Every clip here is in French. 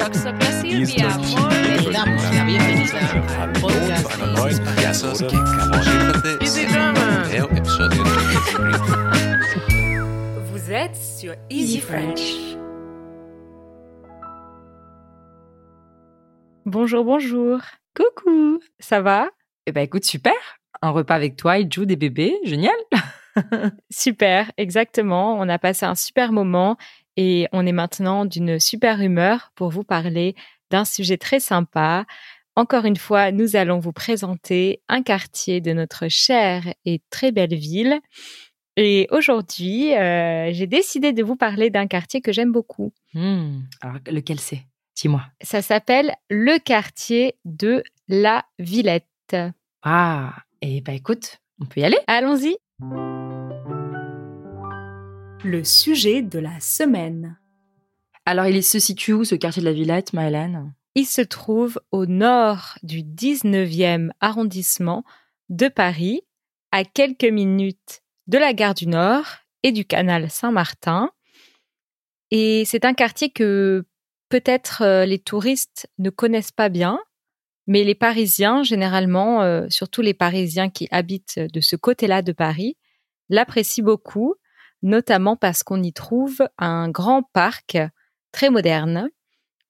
Hallo zu einer neuen Vous êtes sur Easy French. Bonjour, bonjour. Coucou, ça va? Eh ben écoute, super. Un repas avec toi, il joue des bébés, génial. super, exactement. On a passé un super moment et on est maintenant d'une super humeur pour vous parler d'un sujet très sympa. Encore une fois, nous allons vous présenter un quartier de notre chère et très belle ville. Et aujourd'hui, euh, j'ai décidé de vous parler d'un quartier que j'aime beaucoup. Hmm, Alors, lequel c'est? Dis-moi. Ça s'appelle le quartier de la Villette. Ah, et bah écoute, on peut y aller Allons-y. Le sujet de la semaine. Alors, il se situe où ce quartier de la Villette, Maëlène Il se trouve au nord du 19e arrondissement de Paris, à quelques minutes de la gare du Nord et du canal Saint-Martin. Et c'est un quartier que peut-être euh, les touristes ne connaissent pas bien, mais les Parisiens, généralement, euh, surtout les Parisiens qui habitent de ce côté-là de Paris, l'apprécient beaucoup, notamment parce qu'on y trouve un grand parc très moderne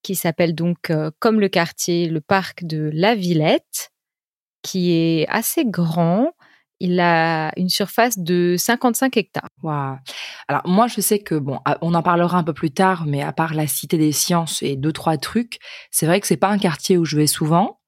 qui s'appelle donc, euh, comme le quartier, le parc de la Villette, qui est assez grand. Il a une surface de 55 hectares. Alors, moi, je sais que, bon, à- on en parlera un peu plus tard, mais à part la Cité des Sciences et deux, trois trucs, c'est vrai que c'est pas un quartier où je vais souvent,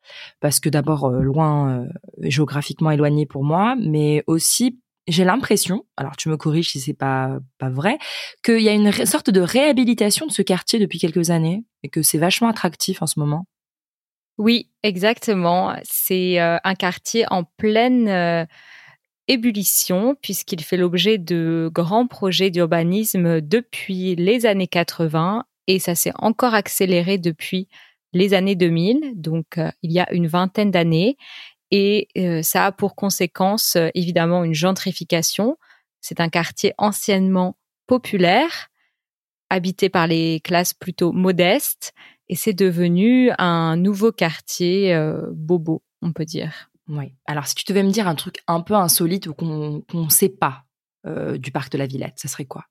parce que d'abord, euh, loin, euh, géographiquement éloigné pour moi, mais aussi, j'ai l'impression, alors tu me corriges si c'est pas, pas vrai, qu'il y a une sorte de réhabilitation de ce quartier depuis quelques années, et que c'est vachement attractif en ce moment. Oui, exactement. C'est euh, un quartier en pleine euh, ébullition puisqu'il fait l'objet de grands projets d'urbanisme depuis les années 80 et ça s'est encore accéléré depuis les années 2000, donc euh, il y a une vingtaine d'années. Et euh, ça a pour conséquence euh, évidemment une gentrification. C'est un quartier anciennement populaire, habité par les classes plutôt modestes, et c'est devenu un nouveau quartier euh, bobo, on peut dire. Oui. Alors, si tu devais me dire un truc un peu insolite ou qu'on qu'on sait pas euh, du parc de la Villette, ça serait quoi?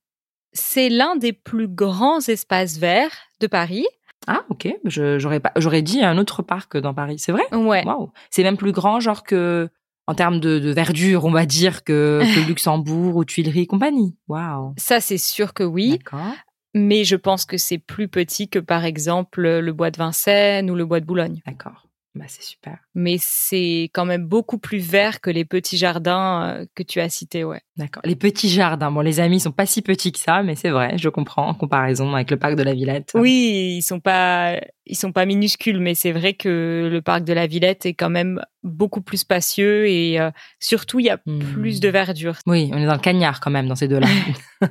C'est l'un des plus grands espaces verts de Paris. Ah, ok. J'aurais pas, j'aurais dit un autre parc dans Paris. C'est vrai? Ouais. Waouh. C'est même plus grand, genre que en termes de, de verdure, on va dire que, que Luxembourg ou Tuileries et compagnie. Waouh. Ça, c'est sûr que oui, D'accord. mais je pense que c'est plus petit que par exemple le bois de Vincennes ou le bois de Boulogne. D'accord. Bah, c'est super. Mais c'est quand même beaucoup plus vert que les petits jardins euh, que tu as cités, ouais. D'accord. Les petits jardins. Bon, les amis ils sont pas si petits que ça, mais c'est vrai, je comprends en comparaison avec le parc de la Villette. Oui, ils sont pas, ils sont pas minuscules, mais c'est vrai que le parc de la Villette est quand même beaucoup plus spacieux et euh, surtout il y a Hmm. plus de verdure. Oui, on est dans le cagnard quand même dans ces deux-là.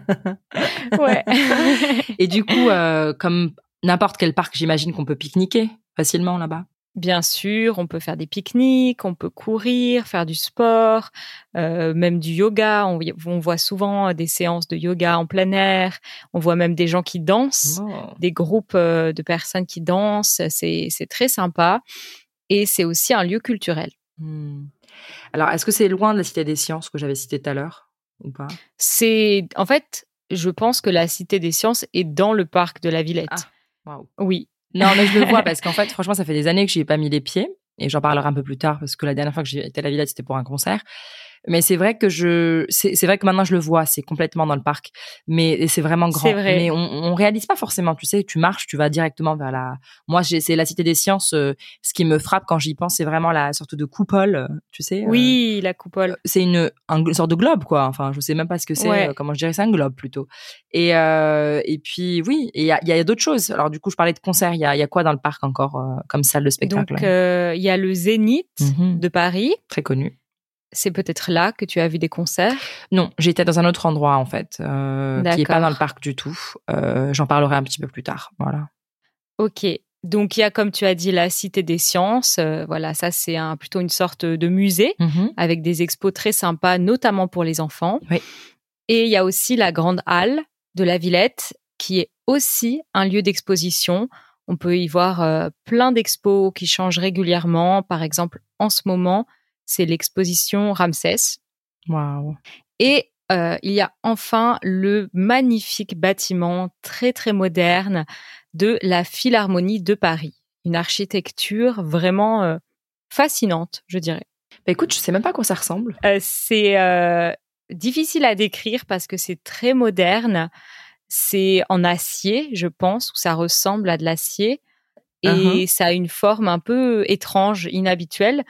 Ouais. et du coup, euh, comme n'importe quel parc, j'imagine qu'on peut pique-niquer facilement là-bas. Bien sûr, on peut faire des pique-niques, on peut courir, faire du sport, euh, même du yoga. On, on voit souvent des séances de yoga en plein air. On voit même des gens qui dansent, des groupes euh, de personnes qui dansent. C'est très sympa. Et c'est aussi un lieu culturel. Hmm. Alors, est-ce que c'est loin de la Cité des Sciences que j'avais cité tout à l'heure ou pas? C'est en fait, je pense que la Cité des Sciences est dans le parc de la Villette. Ah. Waouh. Oui. Non, mais je le vois parce qu'en fait, franchement, ça fait des années que j'y ai pas mis les pieds et j'en parlerai un peu plus tard parce que la dernière fois que été à la Villette, c'était pour un concert. Mais c'est vrai que je, c'est vrai que maintenant je le vois, c'est complètement dans le parc, mais c'est vraiment grand. Vrai. Mais on, on réalise pas forcément, tu sais, tu marches, tu vas directement vers la. Moi, c'est la Cité des Sciences. euh, ce qui me frappe quand j'y pense, c'est vraiment la sorte de coupole, tu sais. euh, Oui, la coupole. c'est une, un- une sorte de globe, quoi. Enfin, je sais même pas ce que c'est. Ouais. euh, comment je dirais, c'est un globe plutôt. Et et puis oui, et il y a, y a d'autres choses. Alors du coup, je parlais de concerts. Il y a, y a quoi dans le parc encore comme salle de spectacle Donc, il y a le Zénith Mhm. de Paris. Très connu. C'est peut-être là que tu as vu des concerts? Non, j'étais dans un autre endroit en fait, euh, qui est pas dans le parc du tout. Euh, J'en parlerai un petit peu plus tard. Voilà. Ok. Donc, il y a, comme tu as dit, la Cité des Sciences. Euh, voilà, ça, c'est un, plutôt une sorte de musée Mhm. avec des expos très sympas, notamment pour les enfants. Oui. Et il y a aussi la Grande Halle de la Villette, qui est aussi un lieu d'exposition. On peut y voir plein d'expos qui changent régulièrement. Par exemple, en ce moment, c'est l'exposition Ramsès. Waouh. Et euh, il y a enfin le magnifique bâtiment très très moderne de la Philharmonie de Paris. Une architecture vraiment euh, fascinante, je dirais. Bah écoute, je sais même pas à quoi ça ressemble. Euh, c'est difficile à décrire parce que c'est très moderne. C'est en acier, je pense, ou ça ressemble à de l'acier. Et Uh-huh. ça a une forme un peu étrange, inhabituelle.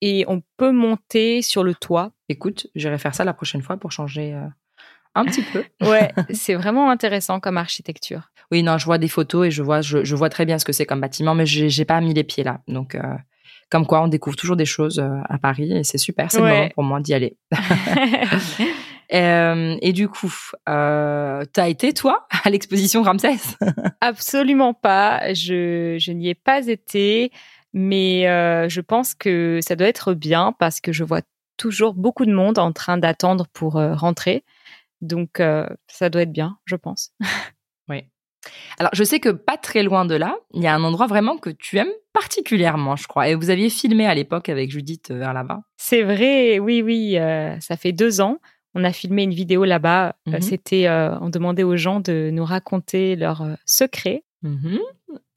Et on peut monter sur le toit. Écoute, j'irai faire ça la prochaine fois pour changer euh, un petit peu. Ouais, c'est vraiment intéressant comme architecture. Oui, non, je vois des photos et je vois, je, je vois très bien ce que c'est comme bâtiment, mais j'ai pas mis les pieds là. Donc, euh, comme quoi, on découvre toujours des choses euh, à Paris et c'est super. C'est le Ouais. moment pour moi d'y aller. Euh, et du coup, euh, t'as été toi à l'exposition Ramsès? Absolument pas. Je, je n'y ai pas été, mais euh, je pense que ça doit être bien parce que je vois toujours beaucoup de monde en train d'attendre pour euh, rentrer. Donc, euh, ça doit être bien, je pense. Alors, je sais que pas très loin de là, il y a un endroit vraiment que tu aimes particulièrement, je crois. Et vous aviez filmé à l'époque avec Judith vers là-bas. C'est vrai, oui, oui. ça fait deux ans. On a filmé une vidéo là-bas. Mhm. C'était, on demandait aux gens de nous raconter leurs secrets.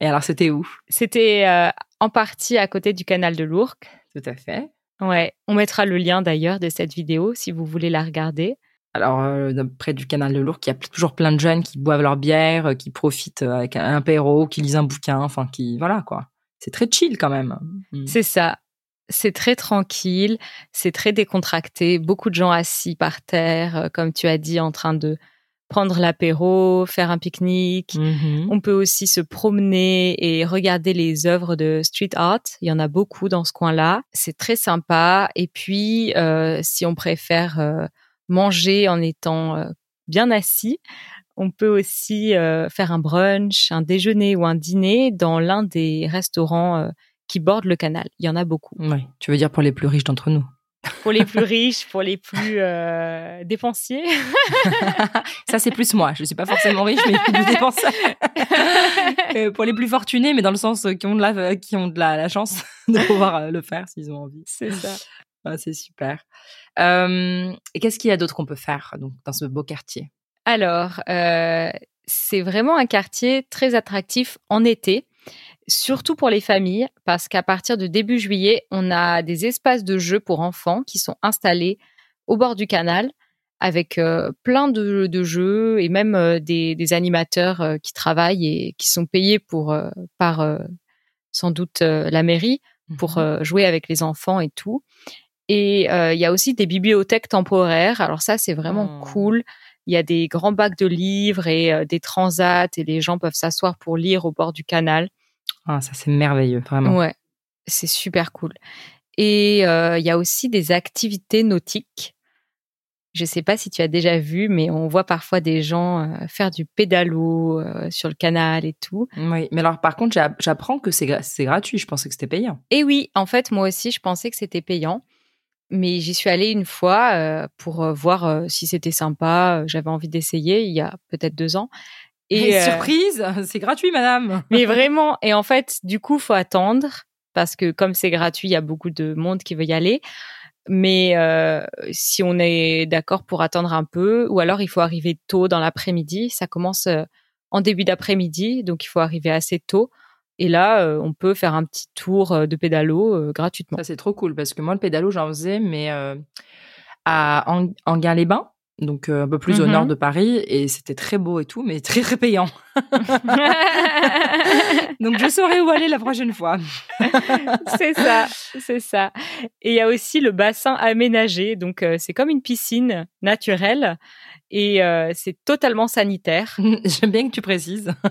Et alors, c'était où? C'était euh, en partie à côté du canal de l'Ourcq. Tout à fait. Ouais, on mettra le lien d'ailleurs de cette vidéo si vous voulez la regarder. Alors, euh, près du canal de l'Ourcq, il y a toujours plein de jeunes qui boivent leur bière, euh, qui profitent avec un apéro, qui lisent un bouquin, enfin, qui, voilà, quoi. C'est très chill quand même. Mm. C'est ça. C'est très tranquille, c'est très décontracté. Beaucoup de gens assis par terre, comme tu as dit, en train de prendre l'apéro, faire un pique-nique. Mhm. On peut aussi se promener et regarder les œuvres de street art. Il y en a beaucoup dans ce coin-là. C'est très sympa. Et puis, euh, si on préfère euh, manger en étant euh, bien assis, on peut aussi faire un brunch, un déjeuner ou un dîner dans l'un des restaurants qui bordent le canal. Il y en a beaucoup. Ouais. Tu veux dire pour les plus riches d'entre nous? Pour les plus riches, pour les plus euh, dépensiers. Ça, c'est plus moi. Je suis pas forcément riche, mais plus dépenseur. Euh, pour les plus fortunés, mais dans le sens euh, qui ont de la, qui ont de la, la chance de pouvoir euh, le faire s'ils ont envie. C'est ça. Ah, c'est super. Euh, et qu'est-ce qu'il y a d'autre qu'on peut faire donc dans ce beau quartier? Alors, euh, c'est vraiment un quartier très attractif en été, surtout pour les familles, parce qu'à partir de début juillet, on a des espaces de jeux pour enfants qui sont installés au bord du canal avec euh, plein de, de jeux et même euh, des, des animateurs euh, qui travaillent et qui sont payés pour par sans doute la mairie pour euh, jouer avec les enfants et tout. Et il y a aussi des bibliothèques temporaires. Alors ça, c'est vraiment Hmm. cool. Il y a des grands bacs de livres et des transats et les gens peuvent s'asseoir pour lire au bord du canal. Ah, ça c'est merveilleux, vraiment. Ouais, c'est super cool. Et euh, il y a aussi des activités nautiques. Je sais pas si tu as déjà vu, mais on voit parfois des gens euh, faire du pédalo euh, sur le canal et tout. Oui, mais alors par contre, j'a- j'apprends que c'est gra- c'est gratuit. Je pensais que c'était payant. Et oui, en fait, moi aussi, je pensais que c'était payant. Mais j'y suis allée une fois pour voir si c'était sympa. J'avais envie d'essayer il y a peut-être deux ans. Et euh, surprise, c'est gratuit, madame. mais vraiment, et en fait, du coup, faut attendre parce que comme c'est gratuit, il y a beaucoup de monde qui veut y aller. Mais euh, si on est d'accord pour attendre un peu, ou alors il faut arriver tôt dans l'après-midi. Ça commence euh, en début d'après-midi, donc il faut arriver assez tôt. Et là, euh, on peut faire un petit tour de pédalo euh, gratuitement. Ça c'est trop cool parce que moi le pédalo j'en faisais, mais à Ang- Anguin-les-Bains, donc euh, un peu plus au nord de Paris, et c'était très beau et tout, mais très très payant. Donc je saurai où aller la prochaine fois. c'est ça, c'est ça. Et il y a aussi le bassin aménagé, donc euh, c'est comme une piscine naturelle et euh, c'est totalement sanitaire. J'aime bien que tu précises.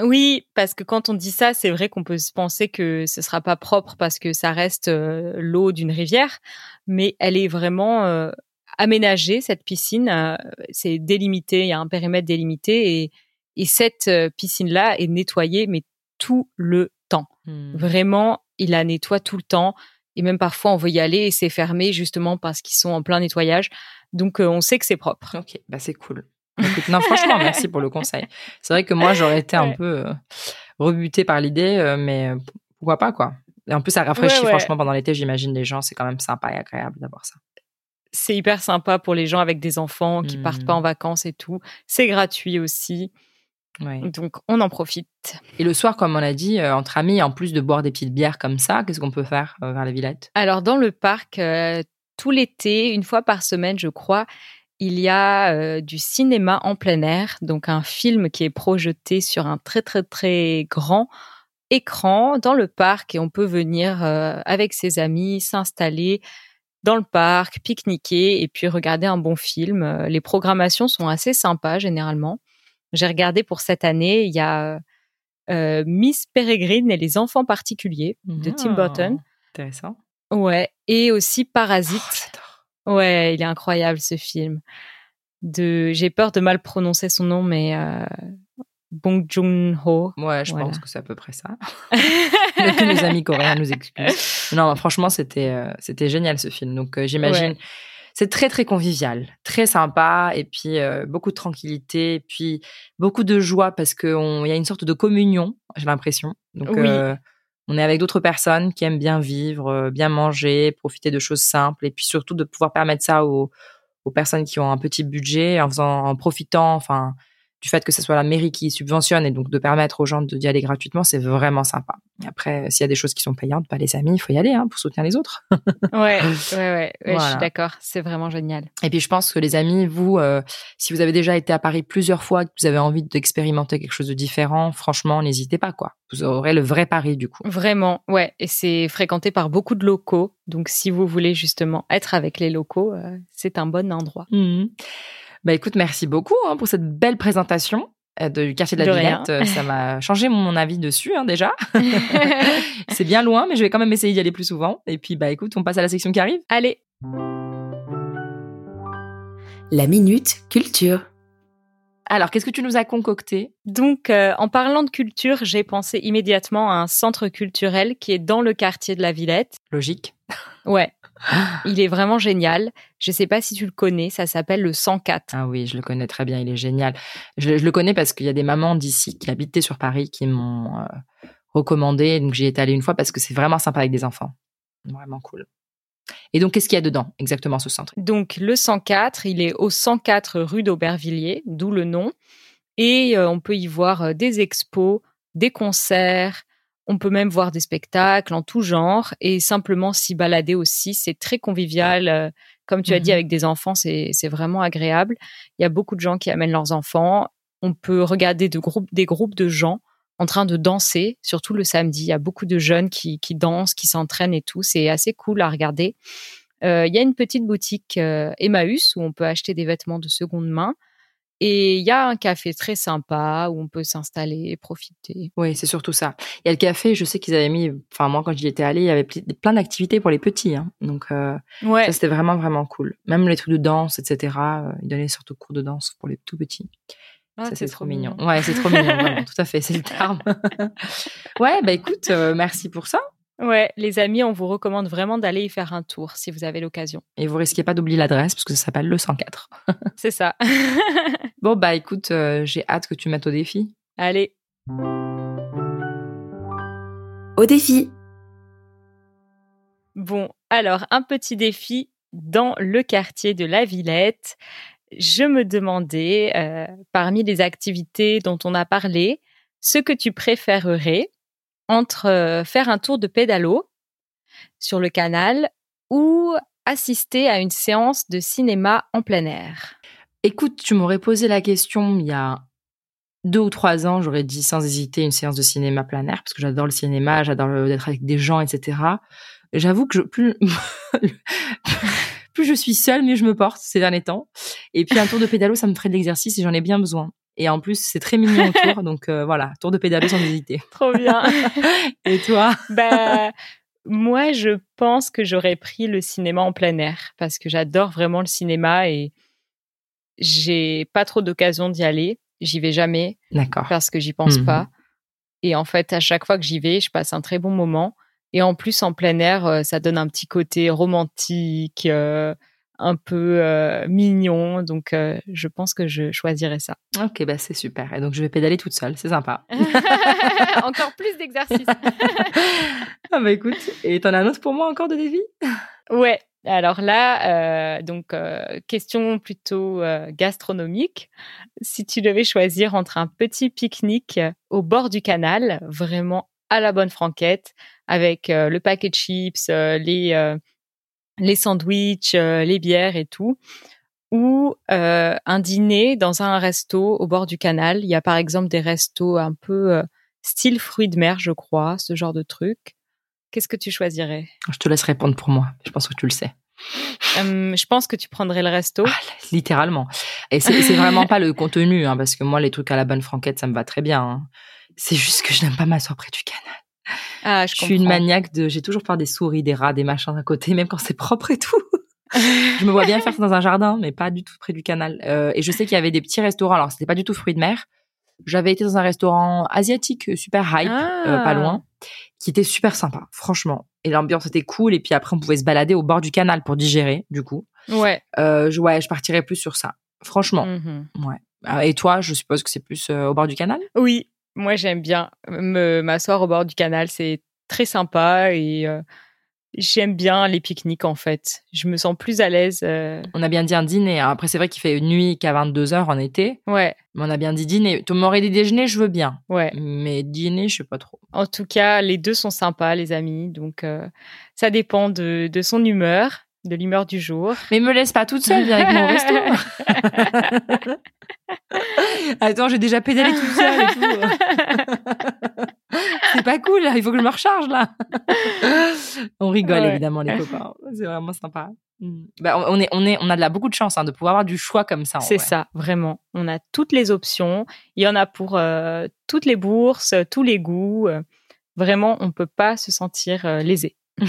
Oui, parce que quand on dit ça, c'est vrai qu'on peut se penser que ce sera pas propre parce que ça reste l'eau d'une rivière, mais elle est vraiment aménagée cette piscine. euh, c'est délimité, il y a un périmètre délimité et, et cette euh, piscine-là est nettoyée mais tout le temps. Vraiment, il la nettoie tout le temps. Et même parfois, on veut y aller et c'est fermé justement parce qu'ils sont en plein nettoyage. Donc, euh, on sait que c'est propre. Ok, bah c'est cool. Écoute, non, franchement, merci pour le conseil. C'est vrai que moi, j'aurais été un Ouais. peu euh, rebuté par l'idée, euh, mais pourquoi pas, quoi. Et en plus, ça rafraîchit Ouais, ouais. franchement pendant l'été, j'imagine les gens, c'est quand même sympa et agréable d'avoir ça. C'est hyper sympa pour les gens avec des enfants qui Mhm. partent pas en vacances et tout. C'est gratuit aussi. Ouais. Donc, on en profite. Et le soir, comme on a dit, euh, entre amis, en plus de boire des petites bières comme ça, qu'est-ce qu'on peut faire euh, vers la Villette? Alors, dans le parc, euh, tout l'été, une fois par semaine, je crois, il y a du cinéma en plein air, donc un film qui est projeté sur un très très très grand écran dans le parc et on peut venir avec ses amis s'installer dans le parc, pique-niquer et puis regarder un bon film. Euh, Les programmations sont assez sympas généralement. J'ai regardé pour cette année, il y a euh, Miss Peregrine et les enfants particuliers de Tim Burton. Ah, Intéressant. Ouais, et aussi Parasite. Oh. Ouais, il est incroyable ce film. De, j'ai peur de mal prononcer son nom, mais euh, Bong Joon-ho. Ouais, je Voilà. pense que c'est à peu près ça. que nos amis coréens nous excusent. Non, franchement, c'était euh, c'était génial ce film. Donc euh, j'imagine Ouais. c'est très très convivial, très sympa et puis euh, beaucoup de tranquillité, et puis beaucoup de joie parce que il y a une sorte de communion, j'ai l'impression. Donc Oui. on est avec d'autres personnes qui aiment bien vivre, bien manger, profiter de choses simples et puis surtout de pouvoir permettre ça aux, aux personnes qui ont un petit budget en faisant en profitant enfin du fait que ce soit la mairie qui subventionne et donc de permettre aux gens de- d'y aller gratuitement, c'est vraiment sympa. Après, s'il y a des choses qui sont payantes, pas les amis, il faut y aller hein, pour soutenir les autres. Ouais, ouais, ouais, je suis d'accord. C'est vraiment génial. Et puis je pense que les amis, vous, euh, si vous avez déjà été à Paris plusieurs fois, que vous avez envie d'expérimenter quelque chose de différent, franchement, n'hésitez pas quoi. Vous aurez le vrai Paris du coup. Vraiment, ouais. Et c'est fréquenté par beaucoup de locaux. Donc, si vous voulez justement être avec les locaux, euh, c'est un bon endroit. Mhm. Bah écoute, merci beaucoup hein, pour cette belle présentation euh, du quartier de la. Villette. Ça m'a changé mon avis dessus hein, déjà. C'est bien loin, mais je vais quand même essayer d'y aller plus souvent. Et puis bah écoute, on passe à la section qui arrive. Allez, La minute culture. Alors, qu'est-ce que tu nous as concocté? Donc, euh, en parlant de culture, j'ai pensé immédiatement à un centre culturel qui est dans le quartier de la Villette. Logique. Ouais, il est vraiment génial. Je sais pas si tu le connais, ça s'appelle le 104. Ah oui, je le connais très bien, il est génial. Je, je le connais parce qu'il y a des mamans d'ici qui habitaient sur Paris qui m'ont euh, recommandé. Donc j'y étais allée une fois parce que c'est vraiment sympa avec des enfants. Vraiment cool. Et donc, qu'est-ce qu'il y a dedans exactement ce centre? Donc, le 104, il est au 104 rue d'Aubervilliers, d'où le nom. Et euh, on peut y voir euh, des expos, des concerts, on peut même voir des spectacles en tout genre et simplement s'y balader aussi. C'est très convivial. euh, Comme tu as dit, Mhm. avec des enfants, c'est c'est vraiment agréable. Il y a beaucoup de gens qui amènent leurs enfants. On peut regarder de groupes, des groupes de gens en train de danser, surtout le samedi. Il y a beaucoup de jeunes qui, qui dansent, qui s'entraînent et tout. C'est assez cool à regarder. Euh, Il y a une petite boutique euh, Emmaüs où on peut acheter des vêtements de seconde main. Et il y a un café très sympa où on peut s'installer et profiter. Oui, c'est surtout ça. Il y a le café, je sais qu'ils avaient mis, enfin moi quand j'y étais allée, il y avait plein d'activités pour les petits. hein. Donc euh, Ouais, ça c'était vraiment vraiment cool. Même les trucs de danse, etc. euh, ils donnaient surtout cours de danse pour les tout petits. Ah, ça c'est trop mignon. Ouais, c'est trop mignon, vraiment. Tout à fait, c'est le terme. ouais, bah écoute, euh, merci pour ça. Ouais, les amis, on vous recommande vraiment d'aller y faire un tour si vous avez l'occasion. Et vous risquez pas d'oublier l'adresse parce que ça s'appelle le 104. C'est ça. Bon bah écoute, euh, j'ai hâte que tu mettes au défi. Allez, Au défi. Bon, alors un petit défi dans le quartier de la Villette. Je me demandais, euh, parmi les activités dont on a parlé, ce que tu préférerais entre euh, faire un tour de pédalo sur le canal ou assister à une séance de cinéma en plein air. Écoute, tu m'aurais posé la question il y a deux ou trois ans, j'aurais dit sans hésiter une séance de cinéma plein air parce que j'adore le cinéma, j'adore d'être avec des gens, etc. J'avoue que je, plus, plus je suis seule, mieux je me porte ces derniers temps. Et puis un tour de pédalo, ça me ferait de l'exercice et j'en ai bien besoin. Et en plus, c'est très mignon autour, donc euh, voilà, tour de pédalo sans hésiter. Trop bien. Et toi? Bah, moi, je pense que j'aurais pris le cinéma en plein air parce que j'adore vraiment le cinéma et j'ai pas trop d'occasion d'y aller. J'y vais jamais D'accord. parce que j'y pense Mhm. pas. Et en fait, à chaque fois que j'y vais, je passe un très bon moment. Et en plus, en plein air, euh, ça donne un petit côté romantique, euh, un peu euh, mignon. Donc, euh, je pense que je choisirais ça. Ok, bah c'est super. Et donc, je vais pédaler toute seule, c'est sympa. encore plus d'exercices. ah bah écoute, et t'en as un autre pour moi encore de défi Ouais. Alors là, euh, donc question plutôt gastronomique. Si tu devais choisir entre un petit pique-nique au bord du canal, vraiment à la bonne franquette, avec le paquet de chips, les les sandwichs, les bières et tout, ou un dîner dans un resto au bord du canal. Il y a par exemple des restos un peu style fruits de mer, je crois, ce genre de truc. Qu'est-ce que tu choisirais? Je te laisse répondre pour moi. Je pense que tu le sais. je pense que tu prendrais le resto. Ah, littéralement. Et c'est vraiment pas le contenu, hein, parce que moi, les trucs à la bonne franquette, ça me va très bien. Hein. C'est juste que je n'aime pas m'asseoir près du canal. Ah, je, je suis une maniaque de. J'ai toujours peur des souris, des rats, des machins à côté, même quand c'est propre et tout. je me vois bien faire ça dans un jardin, mais pas du tout près du canal. Euh, et je sais qu'il y avait des petits restaurants. Alors, c'était pas du tout fruits de mer. J'avais été dans un restaurant asiatique super hype, euh, pas Ah. loin, qui était super sympa, franchement. Et l'ambiance était cool. Et puis après, on pouvait se balader au bord du canal pour digérer, du coup. Ouais. Euh, je, ouais, je partirais plus sur ça. Franchement. Mhm. Ouais. Ah, Et toi, je suppose que c'est plus euh, au bord du canal? Oui, moi j'aime bien m'asseoir au bord du canal, c'est très sympa et euh, j'aime bien les pique-niques en fait. Je me sens plus à l'aise. euh, On a bien dit un dîner. hein. Après, c'est vrai qu'il fait nuit qu'à 22h en été. Ouais, Mais on a bien dit dîner. Tu m'aurais dit déjeuner, je veux bien. ouais. Mais dîner, je sais pas trop. En tout cas, les deux sont sympas, les amis. Donc euh, ça dépend de, de son humeur, de l'humeur du jour. Mais me laisse pas toute seule, viens avec mon resto. Attends, j'ai déjà pédalé toute seule et tout. C'est pas cool, là. il faut que je me recharge là. On rigole Ouais. évidemment les copains, c'est vraiment sympa. Mm. Bah, on, est, on est, on a de la beaucoup de chance hein, de pouvoir avoir du choix comme ça. C'est ça, vraiment. On a toutes les options. Il y en a pour euh, toutes les bourses, tous les goûts. Vraiment, on peut pas se sentir euh, lésé.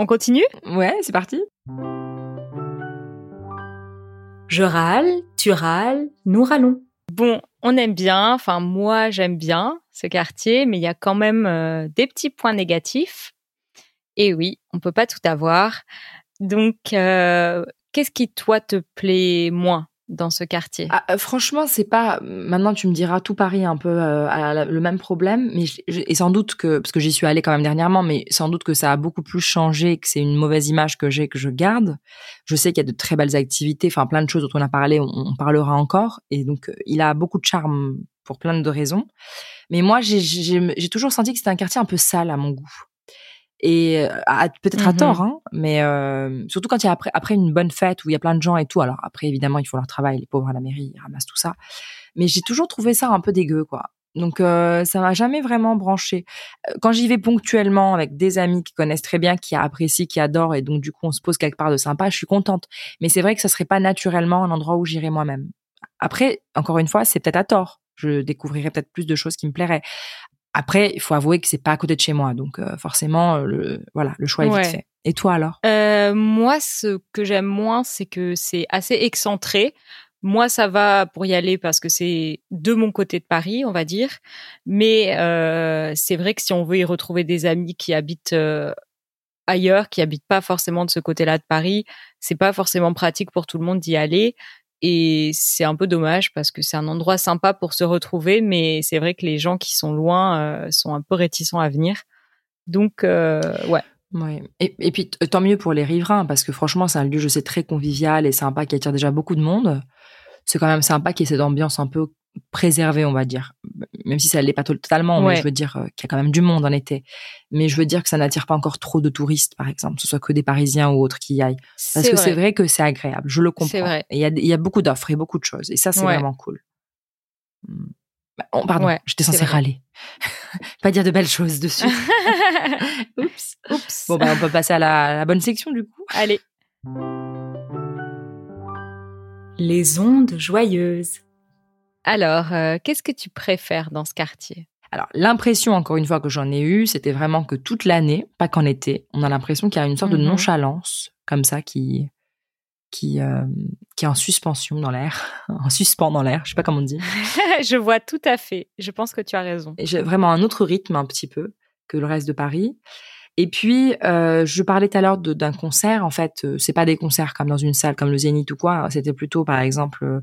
On continue? Ouais, c'est parti. Je râle, tu râles, nous râlons. Bon, on aime bien, enfin moi j'aime bien ce quartier, mais il y a quand même euh, des petits points négatifs. Et oui, on peut pas tout avoir. Donc, euh, qu'est-ce qui toi te plaît moins? Dans ce quartier? Ah, euh, franchement, c'est pas. Maintenant, tu me diras tout Paris un peu euh, le même problème, mais je- et sans doute que parce que j'y suis allée quand même dernièrement, mais sans doute que ça a beaucoup plus changé, que c'est une mauvaise image que j'ai que je garde. Je sais qu'il y a de très belles activités, enfin plein de choses dont on a parlé, on, on parlera encore, et donc euh, il a beaucoup de charme pour plein de raisons. Mais moi, j'ai toujours senti que c'était un quartier un peu sale à mon goût. Et euh, peut-être à Mhm. tort, hein, mais euh, surtout quand il y a après, après une bonne fête où il y a plein de gens et tout. Alors après, évidemment, ils font leur travail, les pauvres à la mairie, ils ramassent tout ça. Mais j'ai toujours trouvé ça un peu dégueu, quoi. Donc euh, ça m'a jamais vraiment branché. Euh, Quand j'y vais ponctuellement avec des amis qui connaissent très bien, qui apprécient, qui adorent, et donc du coup on se pose quelque part de sympa, je suis contente. Mais c'est vrai que ça serait pas naturellement un endroit où j'irais moi-même. Après, encore une fois, c'est peut-être à tort. Je découvrirais peut-être plus de choses qui me plairaient. Après, il faut avouer que c'est pas à côté de chez moi, donc euh, forcément, euh, le voilà, le choix est Ouais. vite fait. Et toi alors? Euh, Moi, ce que j'aime moins, c'est que c'est assez excentré. Moi, ça va pour y aller parce que c'est de mon côté de Paris, on va dire. Mais euh, c'est vrai que si on veut y retrouver des amis qui habitent euh, ailleurs, qui habitent pas forcément de ce côté-là de Paris, c'est pas forcément pratique pour tout le monde d'y aller. Et c'est un peu dommage parce que c'est un endroit sympa pour se retrouver, mais c'est vrai que les gens qui sont loin euh, sont un peu réticents à venir. Donc, euh, ouais. Ouais. Et, et puis tant mieux pour les riverains parce que franchement c'est un lieu je sais très convivial et sympa qui attire déjà beaucoup de monde. C'est quand même sympa qu'il y ait cette ambiance un peu préservée on va dire, même si ça l'est pas to- totalement. Ouais. Mais je veux dire euh, qu'il y a quand même du monde en été. Mais je veux dire que ça n'attire pas encore trop de touristes par exemple, que ce soit que des Parisiens ou autres qui y aillent. Parce que c'est vrai que c'est agréable, je le comprends. C'est vrai. Et il y a, il y a beaucoup d'offres et beaucoup de choses et ça c'est Ouais. vraiment cool. Hmm. Bah, oh, pardon, Ouais, j'étais censée râler, pas dire de belles choses dessus. Oups. Oups. Bon, bah, on peut passer à la, à la bonne section du coup. Allez. Les ondes joyeuses. Alors, euh, qu'est-ce que tu préfères dans ce quartier? Alors, l'impression, encore une fois, que j'en ai eue, c'était vraiment que toute l'année, pas qu'en été, on a l'impression qu'il y a une sorte de Mhm. nonchalance, comme ça, qui, qui, euh, qui est en suspension dans l'air, en suspens dans l'air, je sais pas comment on dit. Je vois tout à fait. Je pense que tu as raison. Et J'ai vraiment un autre rythme, un petit peu, que le reste de Paris. Et puis, euh, je parlais tout à l'heure d'un concert. En fait, euh, c'est pas des concerts comme dans une salle, comme le Zénith ou quoi. C'était plutôt, par exemple, euh,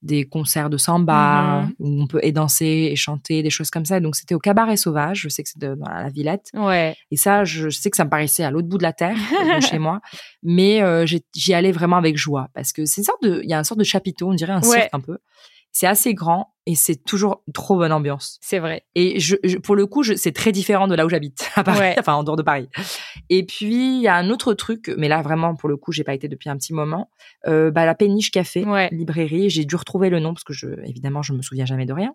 des concerts de samba Mhm. où on peut et danser et chanter, des choses comme ça. Donc, c'était au Cabaret Sauvage. Je sais que c'est dans la Villette. Ouais. Et ça, je sais que ça me paraissait à l'autre bout de la terre, de chez moi, mais euh, j'y allais vraiment avec joie parce que c'est une sorte de, il y a une sorte de chapiteau, on dirait un Ouais. cirque un peu. C'est assez grand et c'est toujours trop bonne ambiance. C'est vrai. Et je, je- pour le coup, je, c'est très différent de là où j'habite, à Paris, Ouais. enfin en dehors de Paris. Et puis il y a un autre truc, mais là vraiment pour le coup, j'ai pas été depuis un petit moment. Euh, bah la Péniche Café, Ouais. librairie. J'ai dû retrouver le nom parce que je, évidemment, je me souviens jamais de rien.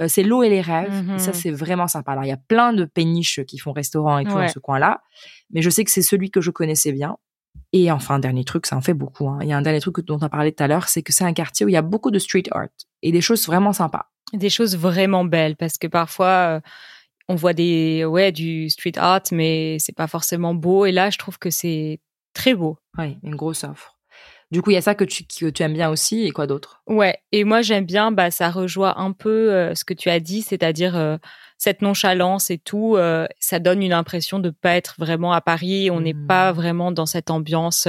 Euh, c'est l'eau et les rêves. Mhm. Et ça, c'est vraiment sympa. Alors il y a plein de péniches qui font restaurant et tout Ouais. dans ce coin-là, mais je sais que c'est celui que je connaissais bien. Et enfin, dernier truc, ça en fait beaucoup. hein. Il y a un dernier truc dont on a parlé tout à l'heure, c'est que c'est un quartier où il y a beaucoup de street art et des choses vraiment sympas. Des choses vraiment belles parce que parfois euh, on voit des ouais du street art mais c'est pas forcément beau et là je trouve que c'est très beau. Oui, une grosse offre. Du coup, il y a ça que tu, que tu aimes bien aussi et quoi d'autre? Ouais, et moi j'aime bien, bah ça rejoint un peu euh, ce que tu as dit, c'est-à-dire euh, cette nonchalance et tout, euh, ça donne une impression de pas être vraiment à Paris, on n'est pas vraiment dans cette ambiance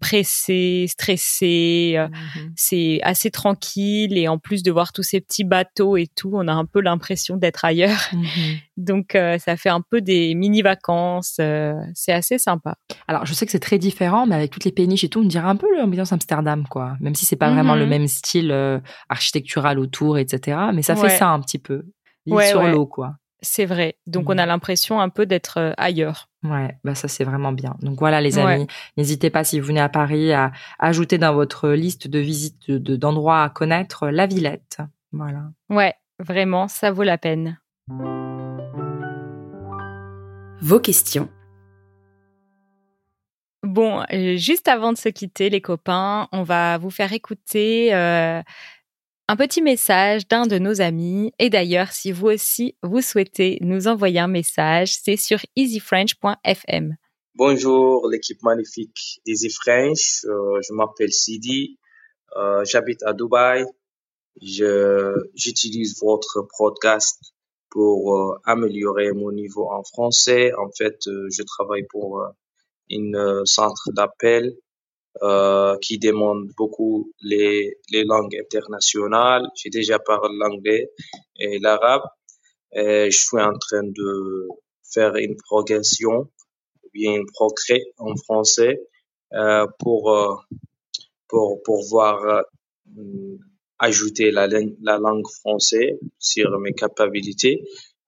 pressée, stressée, euh, Mhm. c'est assez tranquille et en plus de voir tous ces petits bateaux et tout, on a un peu l'impression d'être ailleurs. Mhm. Donc euh, ça fait un peu des mini vacances, euh, c'est assez sympa. Alors, je sais que c'est très différent, mais avec toutes les péniches et tout, on dirait un peu l'ambiance Amsterdam, quoi. Même si c'est pas vraiment le même style euh, architectural autour, etc. Mais ça Ouais. fait ça un petit peu. L'île Ouais, sur ouais. l'eau, quoi. C'est vrai. Donc on a l'impression un peu d'être euh, ailleurs. Ouais, bah ça c'est vraiment bien. Donc voilà les Ouais. amis, n'hésitez pas si vous venez à Paris à ajouter dans votre liste de visites de- de- d'endroits à connaître la Villette. Voilà. Ouais, vraiment, ça vaut la peine. Vos questions. Bon, euh, juste avant de se quitter, les copains, on va vous faire écouter euh, un petit message d'un de nos amis. Et d'ailleurs, si vous aussi, vous souhaitez nous envoyer un message, c'est sur easyfrench.fm. Bonjour l'équipe magnifique d'Easy French. Euh, je m'appelle Sidi. Euh, J'habite à Dubaï. J'utilise votre podcast pour euh, améliorer mon niveau en français. En fait, je travaille pour une centre d'appel euh, qui demande beaucoup les les langues internationales. J'ai déjà parlé l'anglais et l'arabe. Je suis en train de faire une progression bien progrès en français euh, pour euh, pour pouvoir euh, ajouter la, la langue française sur mes capacités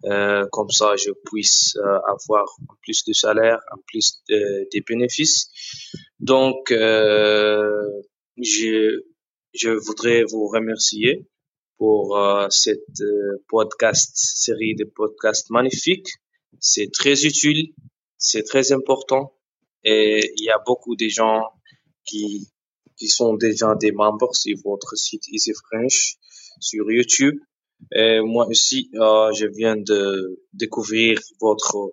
euh, comme ça je puisse euh, avoir plus de salaire en plus de, bénéfices donc euh, je je voudrais vous remercier pour euh, cette euh, podcast série de podcasts magnifiques c'est très utile c'est très important et il y a beaucoup de gens qui qui sont déjà des membres sur votre site Easy French sur YouTube. Et moi aussi, euh, je viens de découvrir votre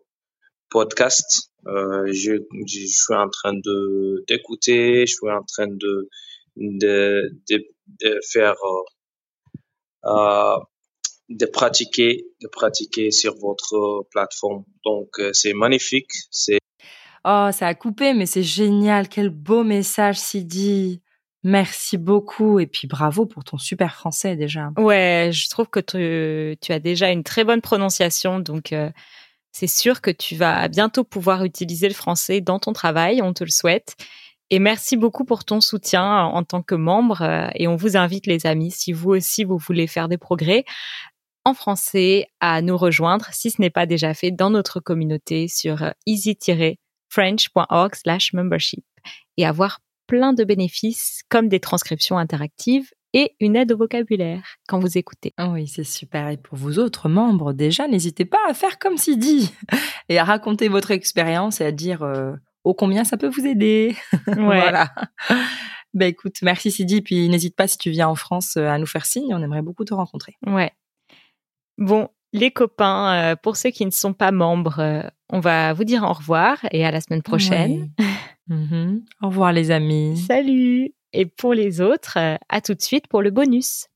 podcast. Euh, je, suis en train de d'écouter, je suis en train de de de, faire euh, de pratiquer de pratiquer sur votre plateforme. Donc c'est magnifique, c'est Oh, ça a coupé, mais c'est génial. Quel beau message, Sidi. Merci beaucoup. Et puis bravo pour ton super français déjà. Ouais, je trouve que tu, as déjà une très bonne prononciation, donc euh, c'est sûr que tu vas bientôt pouvoir utiliser le français dans ton travail, on te le souhaite. Et merci beaucoup pour ton soutien en tant que membre. euh, Et on vous invite, les amis, si vous aussi vous voulez faire des progrès en français, à nous rejoindre, si ce n'est pas déjà fait, dans notre communauté sur euh, easy-french.org/membership et avoir plein de bénéfices comme des transcriptions interactives et une aide au vocabulaire quand vous écoutez. Ah Oui, c'est super. Et pour vous autres membres, déjà, n'hésitez pas à faire comme Sidi et à raconter votre expérience et à dire euh, ô combien ça peut vous aider. voilà. Ben écoute, merci Sidi. Puis n'hésite pas si tu viens en France euh, à nous faire signe. On aimerait beaucoup te rencontrer. Ouais. Bon, les copains, euh, pour ceux qui ne sont pas membres, euh, on va vous dire au revoir et à la semaine prochaine. Mhm. Au revoir les amis. Salut Et pour les autres, à tout de suite pour le bonus.